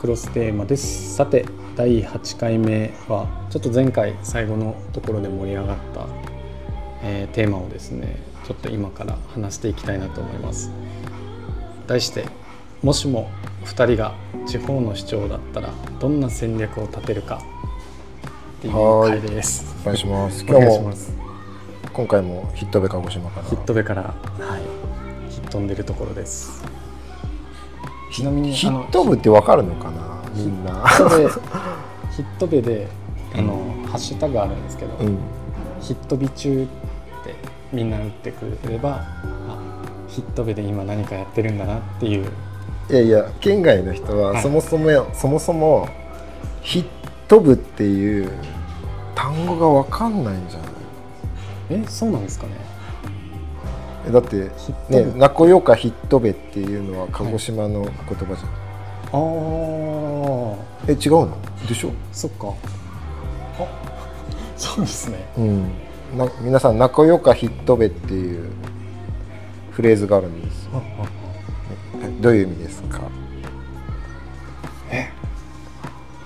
クロステーマです。さて第8回目はちょっと前回最後のところで盛り上がった、えーテーマをですねちょっと今から話していきたいなと思います。題してもしも2人が地方の市長だったらどんな戦略を立てるかっていう回です。お願いします。お今日も願いします。今回もヒットベ鹿児島から。ヒットベからはいヒットんでるところですちなみにヒット部ってわかるのかなみんな。ヒットベヒットベであの、ハッシュタグあるんですけど、うん。ヒットビ中ってみんな打ってくれればあヒットベで今何かやってるんだなっていう。いやいや県外の人ははい。そもそも、そもそもヒット部っていう単語がわかんないんじゃない？えそうなんですかね？えだってね「なこよかヒットベ」っていうのは鹿児島の言葉じゃん、ああえ違うの？でしょ？そっか。あそうですね。うん。な皆さん「なこよかヒットベ」っていうフレーズがあるんですどういう意味ですか？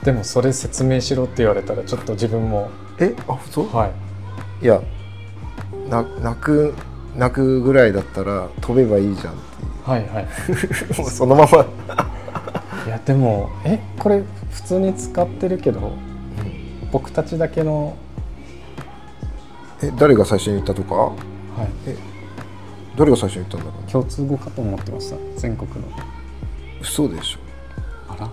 でもそれ説明しろって言われたらちょっと自分も。えあそう？はい。いやな泣く泣くぐらいだったら飛べばいいじゃんってはいはい。い うもうそのまま、いやでもえこれ普通に使ってるけど僕たちだけのえ誰が最初に言ったとか？はい。誰が最初に言ったんだろう？共通語かと思ってました全国の。嘘でしょ。あら。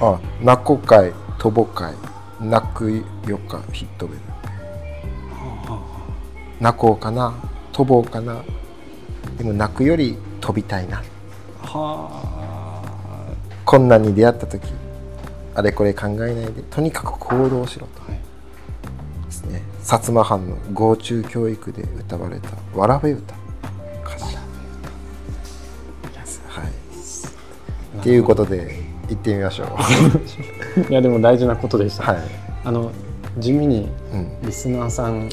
あ泣こ会飛ぼ会泣くよかヒットベル泣こうかな飛ぼうかな。でも泣くより飛びたいな。は困難に出会った時あれこれ考えないでとにかく行動しろと。あはい。ですね。薩摩藩の合中教育で歌われた「わらべ歌」歌詞。はい。っていうことで行ってみましょう。いやでも大事なことでした、はい。あの地味にうん。リスナーさん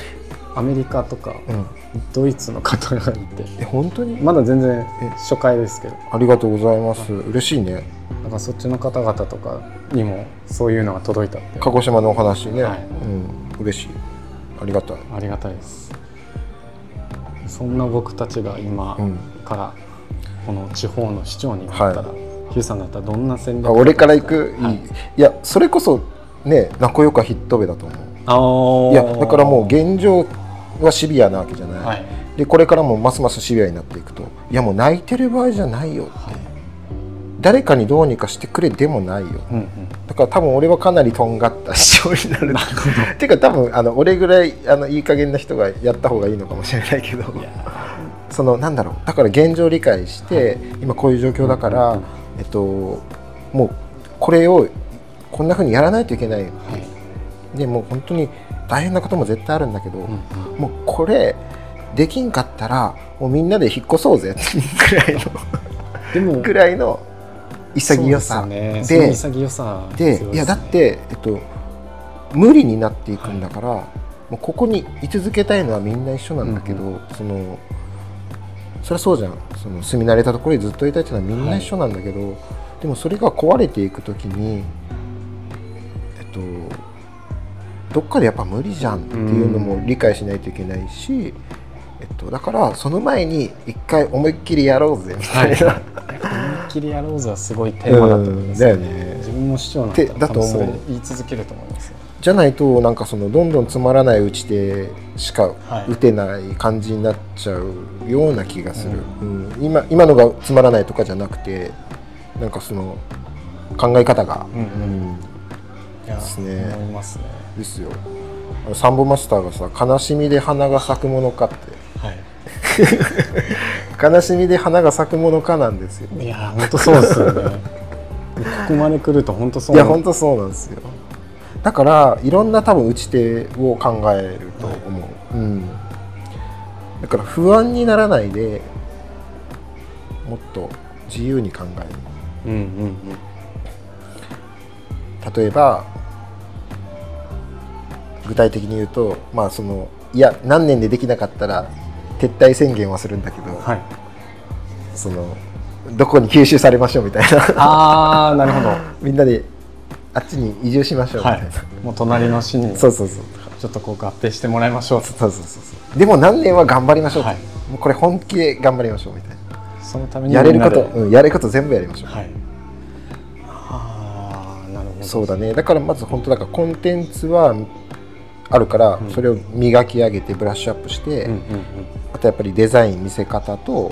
アメリカとかうん。ドイツの方がいて。え本当に？まだ全然え。初回ですけど。ありがとうございます。嬉しいね。なんかそっちの方々とかにもそういうのが届いたって。鹿児島のお話ね、はい。うん。嬉しい。ありがたい。ありがたいです。そんな僕たちが今うん。からこの地方の市長になったら、はヒューさんだったらどんな戦略あ俺から行く、はい。い、い。やそれこそね仲良かヒットベだと思う。いやだからもう現状はシビアなわけじゃない、はい。でこれからもますますシビアになっていくといやもう泣いてる場合じゃないよはい誰かにどうにかしてくれでもないよ。うんうん。だから多分俺はかなりとんがった市長になる。っていうか多分あの俺ぐらいあのいい加減な人がやった方がいいのかもしれないけど。そのなんだろう。だから現状を理解して、今こういう状況だから、えっと、もうこれをこんなふうにやらないといけないはい。でもう本当に大変なことも絶対あるんだけど、うんうん。もうこれできんかったらもうみんなで引っ越そうぜ。ぐらいの。でもぐらいの潔さ。ででね潔さでね。いやだって、えっと、無理になっていくんだから、もうここに居続けたいのはみんな一緒なんだけど、うんそのそりゃそうじゃん。その住み慣れたところにずっといたいっていうのはみんな一緒なんだけど、でもそれが壊れていく時にえっとどっかでやっぱ無理じゃんっていうのも理解しないといけないし、えっと、だからその前に一回思いっきりやろうぜみたいな、思いっきりやろうぜはすごいテーマだと思います、うんだよね。自分も市長になったらってだと思う。言い続けると思います。よじゃないとなんかそのどんどんつまらない打ち手しかはい。打てない感じになっちゃうような気がする、うん。今今のがつまらないとかじゃなくてなんかその考え方が、うん。うん。いやですね。思いますねですよ。サンボマスターがさ「悲しみで花が咲くものか」って。はい「悲しみで花が咲くものか」なんですよ。いや本当そうですよね。ここまで来ると本当そういやな本当そうなんですよ。だからいろんな多分打ち手を考えると思う、うん、だから不安にならないでもっと自由に考える。うんうん。例えば具体的に言うとまあそのいや何年でできなかったら撤退宣言はするんだけど、うんはい。そのどこに吸収されましょうみたいな。ああなるほど。みんなであっちに移住しましょうみたはい。いな、もう隣の市にちそうそうそう。ょっとこう合併してもらいましょうと。そうそうそうそう。でも何年は頑張りましょうと、はい。もうこれ本気で頑張りましょうみたいそのためになやれること、うん、やれること全部やりましょう、はい。ああなるほど。そうだね。だからまず本当だからコンテンツはあるから、それを磨き上げてブラッシュアップして、あとやっぱりデザイン見せ方と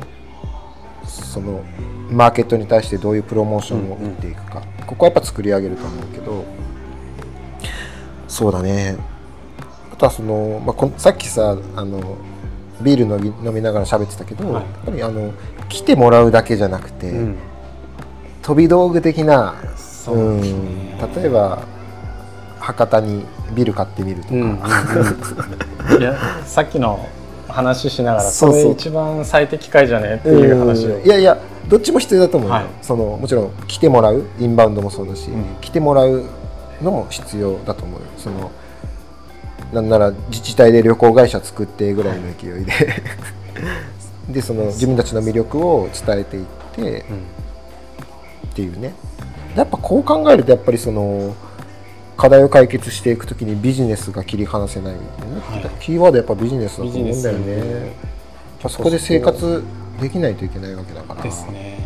そのマーケットに対してどういうプロモーションを打っていくか、ここはやっぱ作り上げると思うけど。そうだね。あとはその、まあ、さっきさあのビール飲み飲みながら喋ってたけど、はい。やっぱりあの来てもらうだけじゃなくて、うん。うん飛び道具的なそうん。例えば博多にビル買ってみるとか、うんうんうん。いやさっきの話しながらそれ一番最適解じゃねっていう話を。うん。いやいやどっちも必要だと思うよ、はい。そのもちろん来てもらうインバウンドもそうだし、うん。来てもらうのも必要だと思うよ。そのなんなら自治体で旅行会社作ってぐらいの勢いで。でその自分たちの魅力を伝えていってうん。っていうね。やっぱこう考えるとやっぱりその課題を解決していくときにビジネスが切り離せないはい。キーワードやっぱビジネスだと思うんだよね。そこで生活できないといけないわけだから。ですね。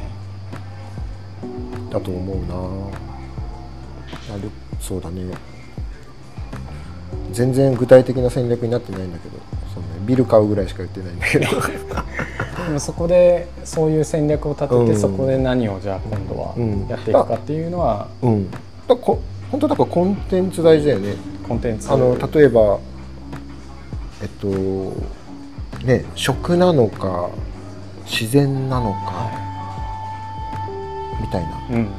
だと思うな。あるそうだね。全然具体的な戦略になってないんだけど。そう、ね、ビル買うぐらいしか言ってないんだけど。でもそこでそういう戦略を立てて、うん。そこで何をじゃあ今度はうん。やっていくかっていうのはうん。だからこ本当だからコンテンツ大事だよね。コンテンツ。あの例えばえっとね食なのか自然なのかみたいな。うんうん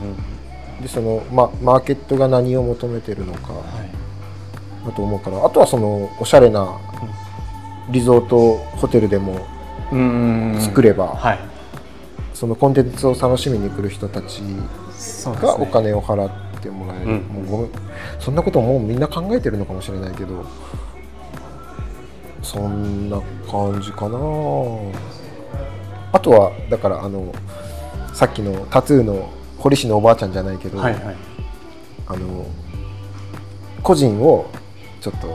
でその、ま、マーケットが何を求めてるのかはい。だと思うから。あとはそのおしゃれなリゾートホテルでもうん作れば、はい。そのコンテンツを楽しみに来る人たちがお金を払ってもらえる、うん。もうごめん。そんなこともうみんな考えてるのかもしれないけどそんな感じかな。あとはだからあのさっきのタトゥーの堀市のおばあちゃんじゃないけど、はいはい。あの個人をちょっと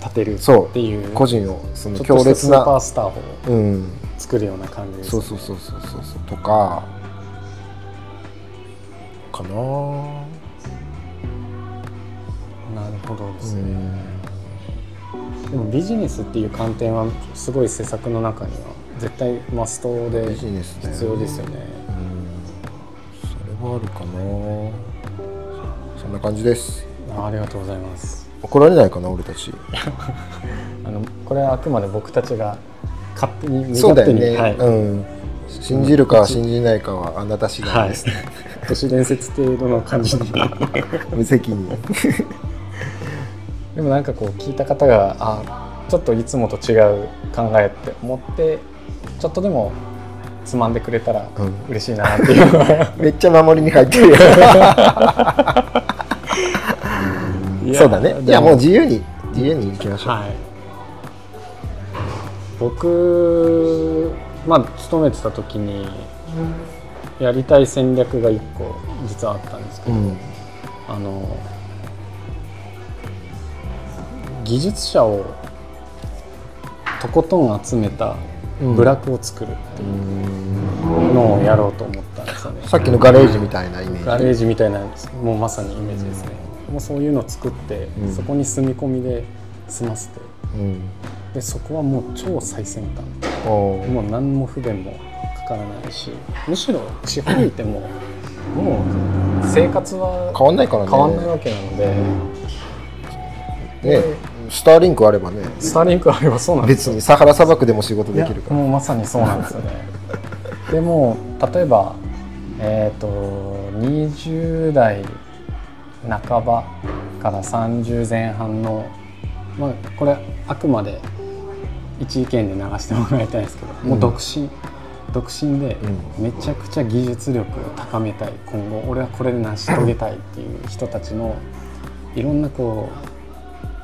立てる。っていう。個人をその強烈スーパーなスターをうん。作るような感じですそうそうそうそうそうそう。とかかなほどですうね、ん。でもビジネスっていう観点はすごい施策の中には絶対マストで必要ですよね。うん。それはあるかな。そんな感じです。あありがとうございます。怒られないかな俺たち。あのこれはあくまで僕たちが勝手に身そうだよね、はい。うん。信じるか信じないかはあなた次第です、都市伝説程度の感じで。無責任でもなんかこう聞いた方があちょっといつもと違う考えって思ってちょっとでもつまんでくれたらうん。嬉しいなっていう。の はめっちゃ守りに入ってる そうだね。いでやもう自由に自由に行きましょう、はい。僕まあ勤めてた時にやりたい戦略が1個実はあったんですけど、うん。あの技術者をとことん集めたうん。部落を作るっていうのをやろうと思ったんですよね。さっきのガレージみたいなイメージ。ガレージみたいなもうまさにイメージですね。もうそういうのを作って、うん。そこに住み込みで済ませて。うん。でそこはもう超最先端。もう何も不便もかからないしむしろ地方いてももう生活は変わんないからね。変わんないわけなので、ねスターリンクあればね。スターリンクあればそうなんですよ。別にサハラ砂漠でも仕事できるから。もうまさにそうなんですよね。でも例えばえっ、と20代半ばから30前半のまあこれあくまで一意見で流してもらいたいんですけど、もう独身。独身でうめちゃくちゃ技術力を高めたい。今後俺はこれで成し遂げたいっていう人たちのいろんなこ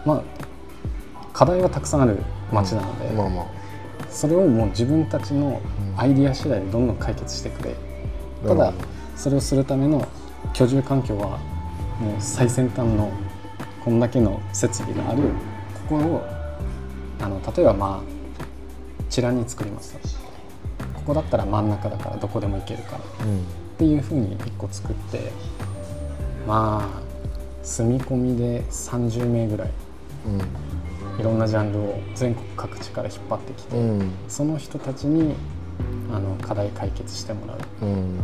うまあ課題はたくさんある街なので、まあまあ。それをもう自分たちのアイディア次第でどんどん解決してくれ。っただそれをするための居住環境はもう最先端のこんだけの設備があるここをあの例えばまあチラに作りますここだったら真ん中だからどこでも行けるから。うん。っていうふうに1個作ってまあ住み込みで30名ぐらいいろんなジャンルを全国各地から引っ張ってきて、うん。うんその人たちにあの課題解決してもらう。っうん。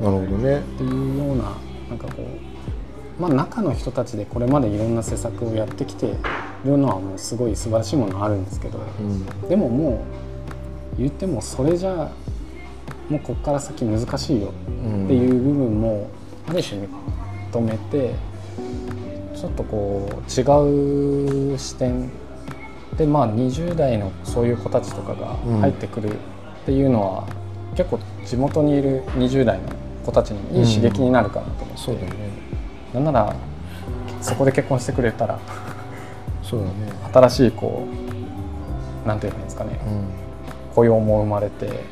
なるほどね。ていうようななんかこう、まあ、中の人たちでこれまでいろんな施策をやってきているのはもうすごい素晴らしいものあるんですけどうん。でももう言ってもそれじゃもうここから先難しいようんっていう部分もある種認めてちょっとこう違う視点でまあ20代のそういう子たちとかが入ってくるっていうのは、結構地元にいる20代の子たちにいい刺激になるかなと思って、そうだねなんならそこで結婚してくれたらそうだね。新しいこうなんていうんですかね。うん。雇用も生まれて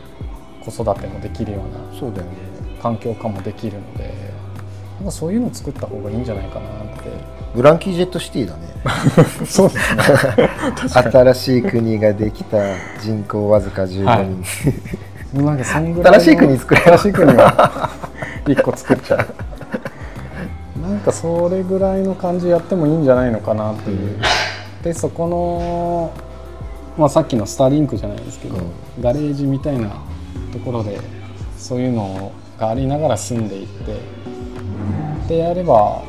子育てもできるようなそうだよね。環境化もできるのでなんかそういうのを作った方がいいんじゃないかなってブランキー・ジェット・シティだね。そうですね。新しい国ができた人口わずか15人、はい。もうなんかそんぐらいの新しい国作れ新しい国が一個作っちゃう。なんかそれぐらいの感じやってもいいんじゃないのかなっていう、でそこの、まあ、さっきのスターリンクじゃないですけど、うガレージみたいなところでそういうのがありながら住んでいってでやれば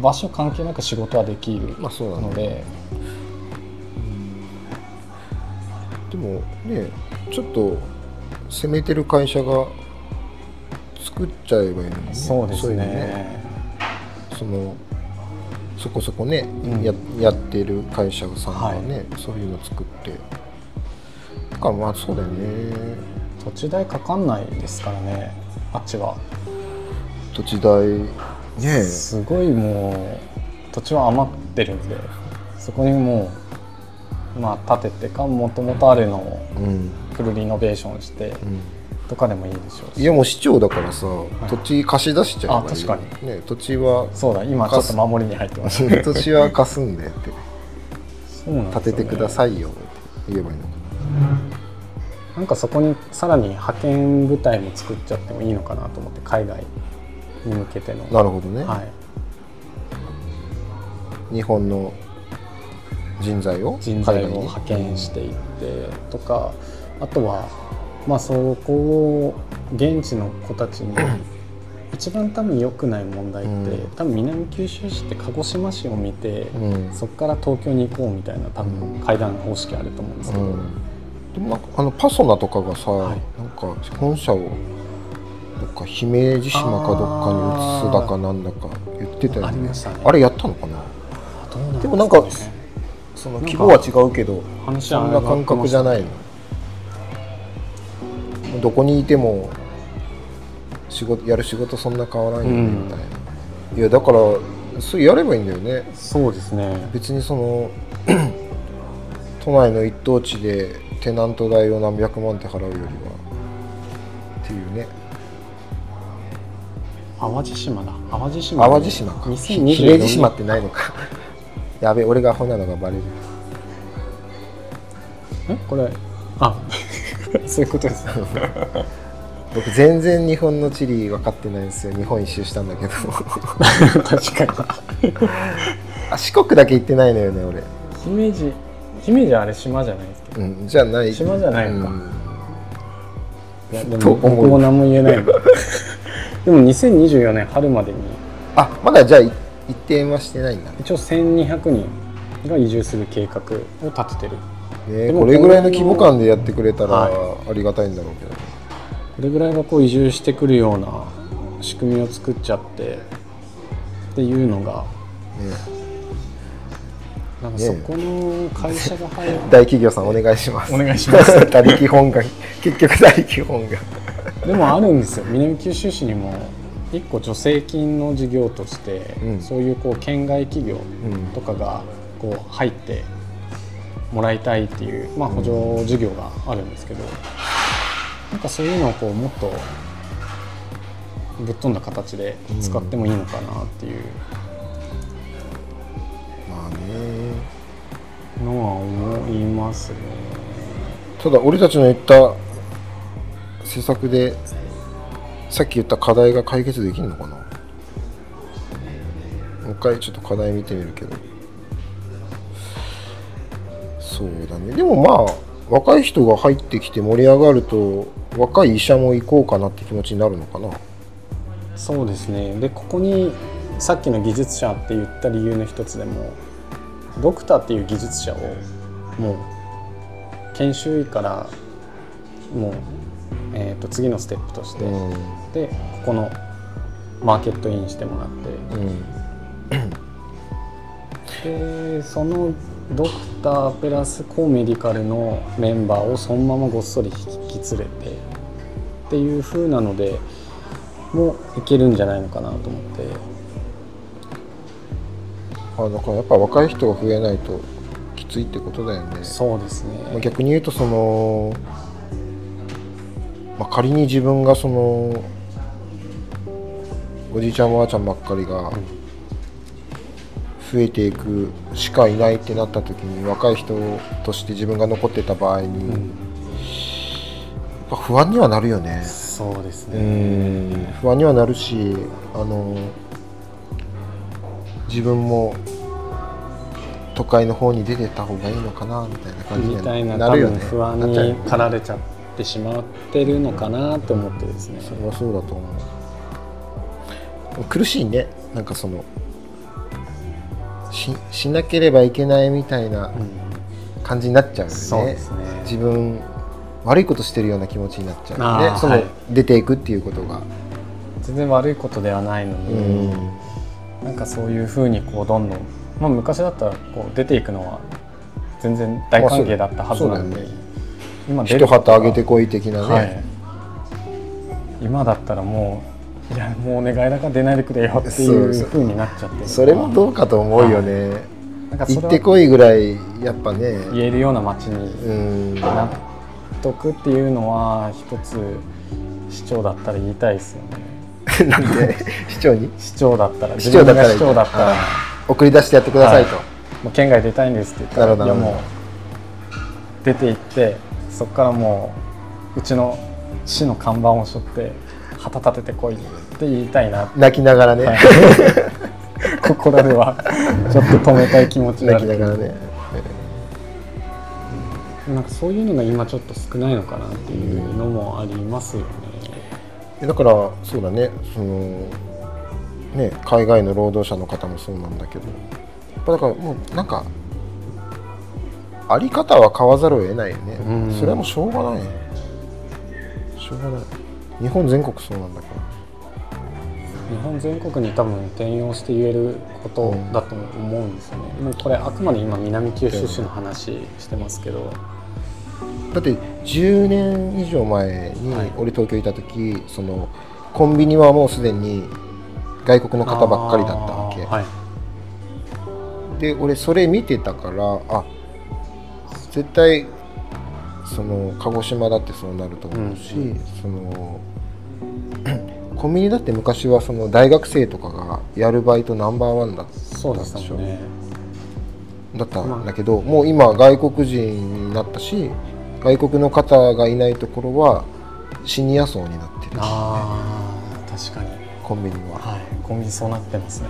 場所関係なく仕事はできるまあそうだね。ので、でもねちょっと攻めてる会社が作っちゃえばいいのにね。そうですいのねそのそこそこね、うん。ややってる会社さんがね、そういうの作って。だからまあそうだよね。土地代かかんないですからねあっちは。土地代ねすごいもう土地は余ってるんでそこにもうまあ建ててかもともとあるのをうん、フルリノベーションしてうんとかでもいいでしょうし。いやもう市長だからさ、土地貸し出しちゃえばいいあ確かに。ね、土地はそうだ今ちょっと守りに入ってました 土地は貸すんでって。そうなんね。建ててくださいよって言えばいいのかなんかそこにさらに派遣部隊も作っちゃってもいいのかなと思って海外に向けての。なるほどね、はい、日本の人材を人材を派遣していってとかあとはまあそこを現地の子たちに 一番多分良くない問題って、うん。多分南九州市って鹿児島市を見て、うん。そこから東京に行こうみたいな多分うん階段方式あると思うんですけど、うん。でもなんかあのパソナとかがさ、はい。なんか本社をどっか姫路島かどっかに移すだかなんだか言ってたよね。あね。あれやったのかな？でもなんかねその規模は違うけどそんな感覚じゃないの。どこにいても仕事やる仕事そんな変わらないみたいな、いやだからそうやればいいんだよね。そうですね。別にその 都内の一等地でテナント代を何百万って払うよりは。っていうね淡路島だ。淡路島。淡路島か。2024姫路島ってないのかやべ俺がアホなのがバレる。え？これあ。そういうことです。ね 僕全然日本の地理分かってないんですよ。日本一周したんだけど。確かに。あ四国だけ行ってないのよね俺。姫路。姫路あれ島じゃないですけどうんじゃない。島じゃないのか。うん。いやでも僕も何も言えないでも2024年春までに。あまだじゃあい一定はしてないんだね。一応1200人が移住する計画を立ててる。ねでもこれぐらいの規模感でやってくれたらはありがたいんだろうけど。ね、これぐらいがこう移住してくるような仕組みを作っちゃってっていうのがなんかそこの会社が入る。大企業さんお願いします。お願いします。他力本願。結局他力本願でもあるんですよ。南九州市にも一個助成金の事業として、うん。そういうこう県外企業うんとかがこう入ってもらいたいっていう、まあ、補助事業があるんですけど、なんかそういうのをこうもっとぶっ飛んだ形で使ってもいいのかなっていう。まあね。のは思いますね。ただ俺たちの言った施策でさっき言った課題が解決できるのかな？もう一回ちょっと課題見てみるけど。そうだね。でもまあ若い人が入ってきて盛り上がると若い医者も行こうかなって気持ちになるのかな？そうですね。でここにさっきの技術者って言った理由の一つでもドクターっていう技術者をもう研修医からもう、えー、と次のステップとして、うん。でここのマーケットインしてもらって。うん。でそのドクタープラスコメディカルのメンバーをそのままごっそり引き連れてっていう風なのでもいけるんじゃないのかなと思って。あだからやっぱ若い人が増えないときついってことだよね。そうですまあね逆に言うとその、まあ、仮に自分がそのおじいちゃんおばあちゃんばっかりが増えていくしかいないってなった時に若い人として自分が残ってた場合に、うん。やっぱ不安にはなるよね。そうですうねん。不安にはなるしあの自分も都会の方に出てった方がいいのかなみたいな感じになるよね。分不安に駆られちゃってしまってるのかなと思ってですね。それはそうだと思う。苦しいね。なんかそのししなければいけないみたいなうん。感じになっちゃうよね。そうですね。自分悪いことしてるような気持ちになっちゃうよあね。その、ーはい。出ていくっていうことが。全然悪いことではないのうに、ん。なんかそういうふうにこうどんどん、まあ、昔だったらこう出ていくのは全然大歓迎だったはずなのに、今出一旗あげてこい的なね、はい、今だったらもういやもうお願いだから出ないでくれよっていそうふうになっちゃって。るそれもどうかと思うよね、なんかそれは行ってこいぐらいやっぱね。言えるような街にうん。納得っていうのは一つ市長だったら言いたいですよね。なんで？市長に？市長だったら市長だったら。市長だったら。あ送り出してやってくださいと、はもう県外出たいんですって言ったらいやもう出て行ってそこからもううちの市の看板を背負って旗立ててこいって言いたいな。泣きながらね、はい。ここらではちょっと止めたい気持ちがあ泣きるながらね。なんかそういうのが今ちょっと少ないのかなっていうのもありますよね。だからそうだね。そのね海外の労働者の方もそうなんだけど。やっぱだからもうなんかあり方は変わざるを得ないよね、うん。それはもうしょうがない。しょうがない。日本全国そうなんだから日本全国に多分転用して言えることだと思うんですよね。もうこれあくまで今南九州市の話してますけど、だって10年以上前にはい。俺東京いた時、そのコンビニはもうすでに外国の方ばっかりだったわけ、はい、で俺それ見てたからあ絶対その鹿児島だってそうなると思うし、うんそのコンビニだって昔はその大学生とかがやるバイトナンバーワンだったそうでしたもんね。だったんだけど、もう今外国人になったし外国の方がいないところはシニア層になってるああ確かに。コンビニははい。コンビニそうなってますね。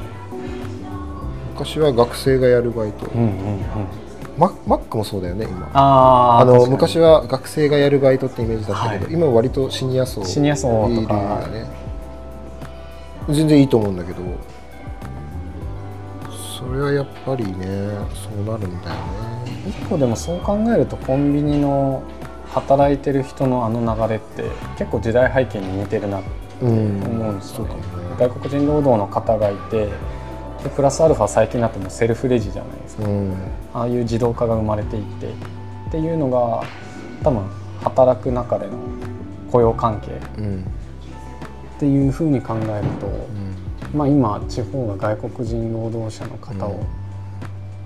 昔は学生がやるバイト、うんうんうん。ママックもそうだよね今。あの昔は学生がやるバイトってイメージだったけど、はい。今は割とシニア層シニア層とか。いね。全然いいと思うんだけどそれはやっぱりねそうなるんだよね。一個でもそう考えるとコンビニの働いてる人のあの流れって結構時代背景に似てるなってうん思うんですよね。そうかもね。外国人労働の方がいてでプラスアルファ最近だともうセルフレジじゃないですか。うん。ああいう自動化が生まれていってっていうのが多分働く中での雇用関係うん。っていうふうに考えると、うん。まあ、今地方が外国人労働者の方を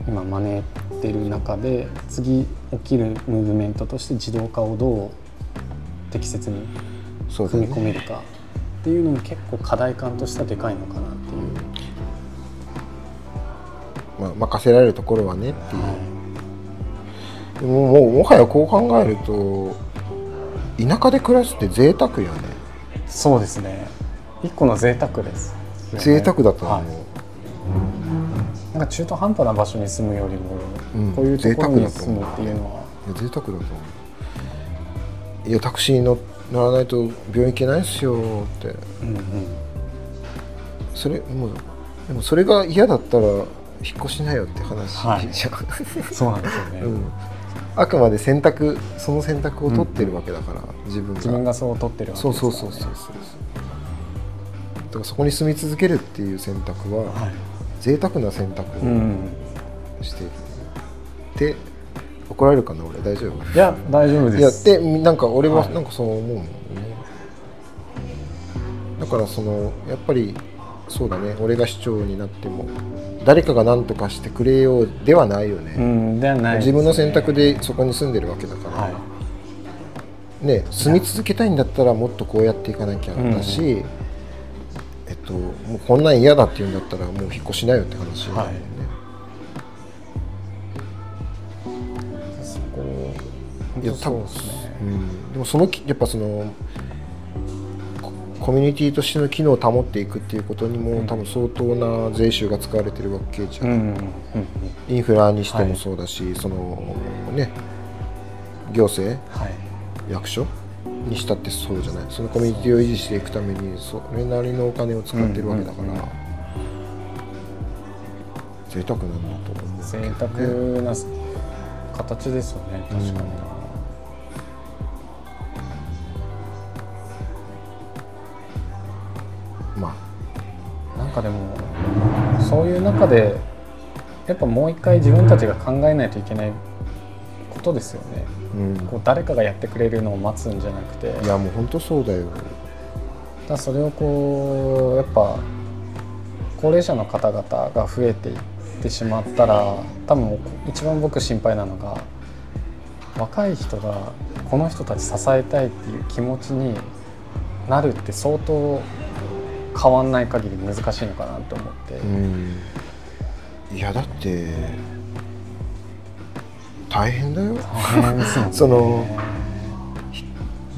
今招いてる中で次起きるムーブメントとして自動化をどう適切にそうだ踏み込ねめるかっていうのも結構課題感としてはでかいのかなまあ、任せられるところはねっていう。ももうもはやこう考えると田舎で暮らすって贅沢よね。い、そうですね。一個の贅沢ですよね、贅沢だと思う、はい。なんか中途半端な場所に住むよりも、うん。こういうところに住むっていうのは、贅沢だと思う。いやタクシー乗乗らないと病院行けないっすよって。うんうん、それもうでもそれが嫌だったら引っ越しなよって話はい。じゃん、そうなんですよね、うん、あくまで選択その選択を取ってるわけだから、自分が。自分がそう取ってるわけそうですから、ね、そうそうそうそう。だからそこに住み続けるっていう選択は、はい。贅沢な選択をうん、している、で怒られるかな俺？大丈夫？いや大丈夫いやですでなんか俺ははい。なんかそう思うもんね、だからそのやっぱりそうだね。俺が市長になっても誰かが何とかしてくれようではないよね、うんではないね。自分の選択でそこに住んでるわけだから、はい。ね、住み続けたいんだったらもっとこうやっていかなきゃだし、えっと、もうこんなん嫌だって言うんだったらもう引っ越しなよって話だよね、そこいやそうですね。うん、でもそのきやっぱそのココミュニティとしての機能を保っていくっていうことにも、うん多分相当な税収が使われてるわけじゃん、うんうんうんインフラにしてもそうだし、そのね行政はい。役所にしたってそうじゃない。そのコミュニティを維持していくためにそれなりのお金を使ってるわけだから、うんうんうん。贅沢なんだと思うね。沢な形ですよね確かに、かでもそういう中でやっぱもう一回自分たちが考えないといけないことですよね。あ、うん、こう誰かがやってくれるのを待つんじゃなくて。いやもう本当そうだよ。だからそれをこうやっぱ高齢者の方々が増えていってしまったら多分一番僕心配なのが若い人がこの人たち支えたいっていう気持ちになるって相当変わんない限り難しいのかなと思って、うん。いやだって大変だよ。大変ですよね。その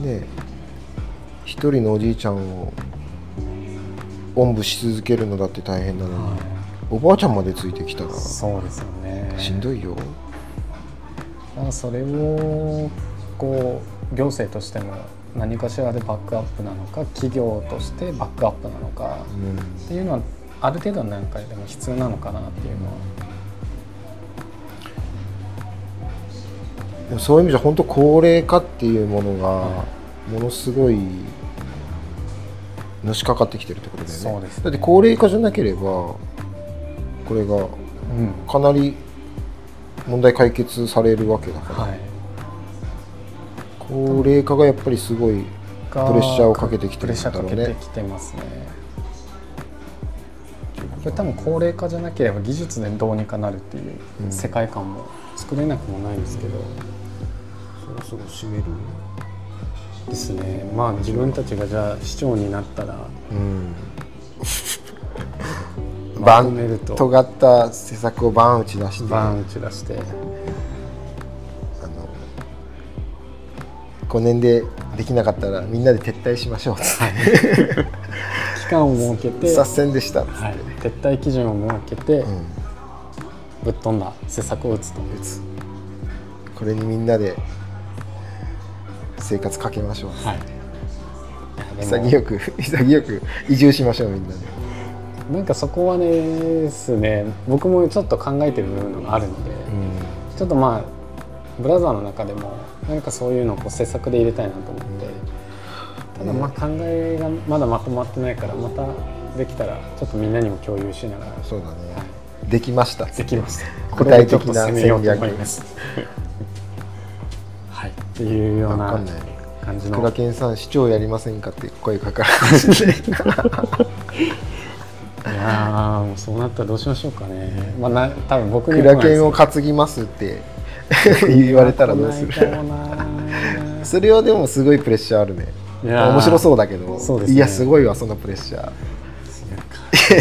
ね一人のおじいちゃんをおんぶし続けるのだって大変な。のに、はおばあちゃんまでついてきたらいそうですよね。しんどいよ、それをこう行政としても何かしらでバックアップなのか企業としてバックアップなのかうんっていうのはある程度の段階でも必要なのかなっていうのは。でもそういう意味じゃ本当高齢化っていうものがものすごいのしかかってきてるってことだよね。そうですね。だって高齢化じゃなければこれがうん。かなり問題解決されるわけだから、はい高齢化がやっぱりすごいプレッシャーをかけてきてるんプレッシャだろうねーかけてきてますね。これ多分高齢化じゃなければ技術でどうにかなるっていううん。世界観も作れなくもないんですけど、そろそろ閉める？ですね。まあ自分たちがじゃあ市長になったらうん。まバンった施策をバン打ち出して。バーン打ち出して5年でできなかったらみんなで撤退しましょう。っつって、期間を設けて、左遷でした。っつって、はい、撤退基準を設けて、うん。ぶっ飛んだ施策を打つと打つ。これにみんなで生活かけましょう、はい。いやでも。潔く潔く移住しましょうみんなで。なんかそこはねですね。僕もちょっと考えてる部分があるので、ちょっとまあブラザーの中でも何かそういうのをこう施策で入れたいなと思って。ただまあ考えがまだまとまってないからまたできたらちょっとみんなにも共有しながら。そうだね。できました。できました。具体的なこれでちょっと攻めようと思います。はい。っていうような感じの。倉健さん市長やりませんかって声かかるい。いやーもうそうなったらどうしましょうかね。まあな多分僕には来ないです倉健を担ぎますって 言われたらどうする？それはでもすごいプレッシャーあるね。面白そうだけどそうですね。いやすごいわそのプレッシャ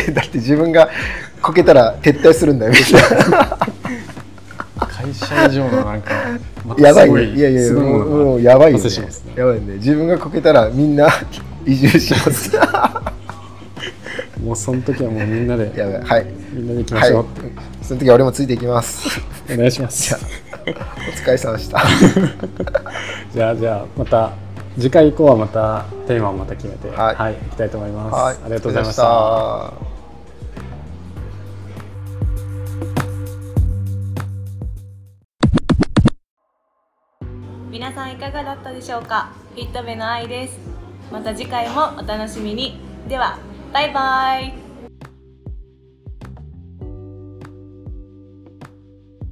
ー。だって自分がこけたら撤退するんだよ。みたいな会社以上のなんかまたやばいね。いやいやものもうもがうやばいよね。ね。やばいね。自分がこけたらみんな移住します。もうその時はもうみんなでやばい。はい。みんなで行きまはいしょう。って、その時は俺もついていきます。お願いします。お 疲れ様でした。じゃあじゃあまた次回以降はまたテーマをまた決めてははいい、行きたいと思います、はい。ありがとうございました。がとうございました皆さんいかがだったでしょうか？フィットベの愛です。また次回もお楽しみに。ではバイバイ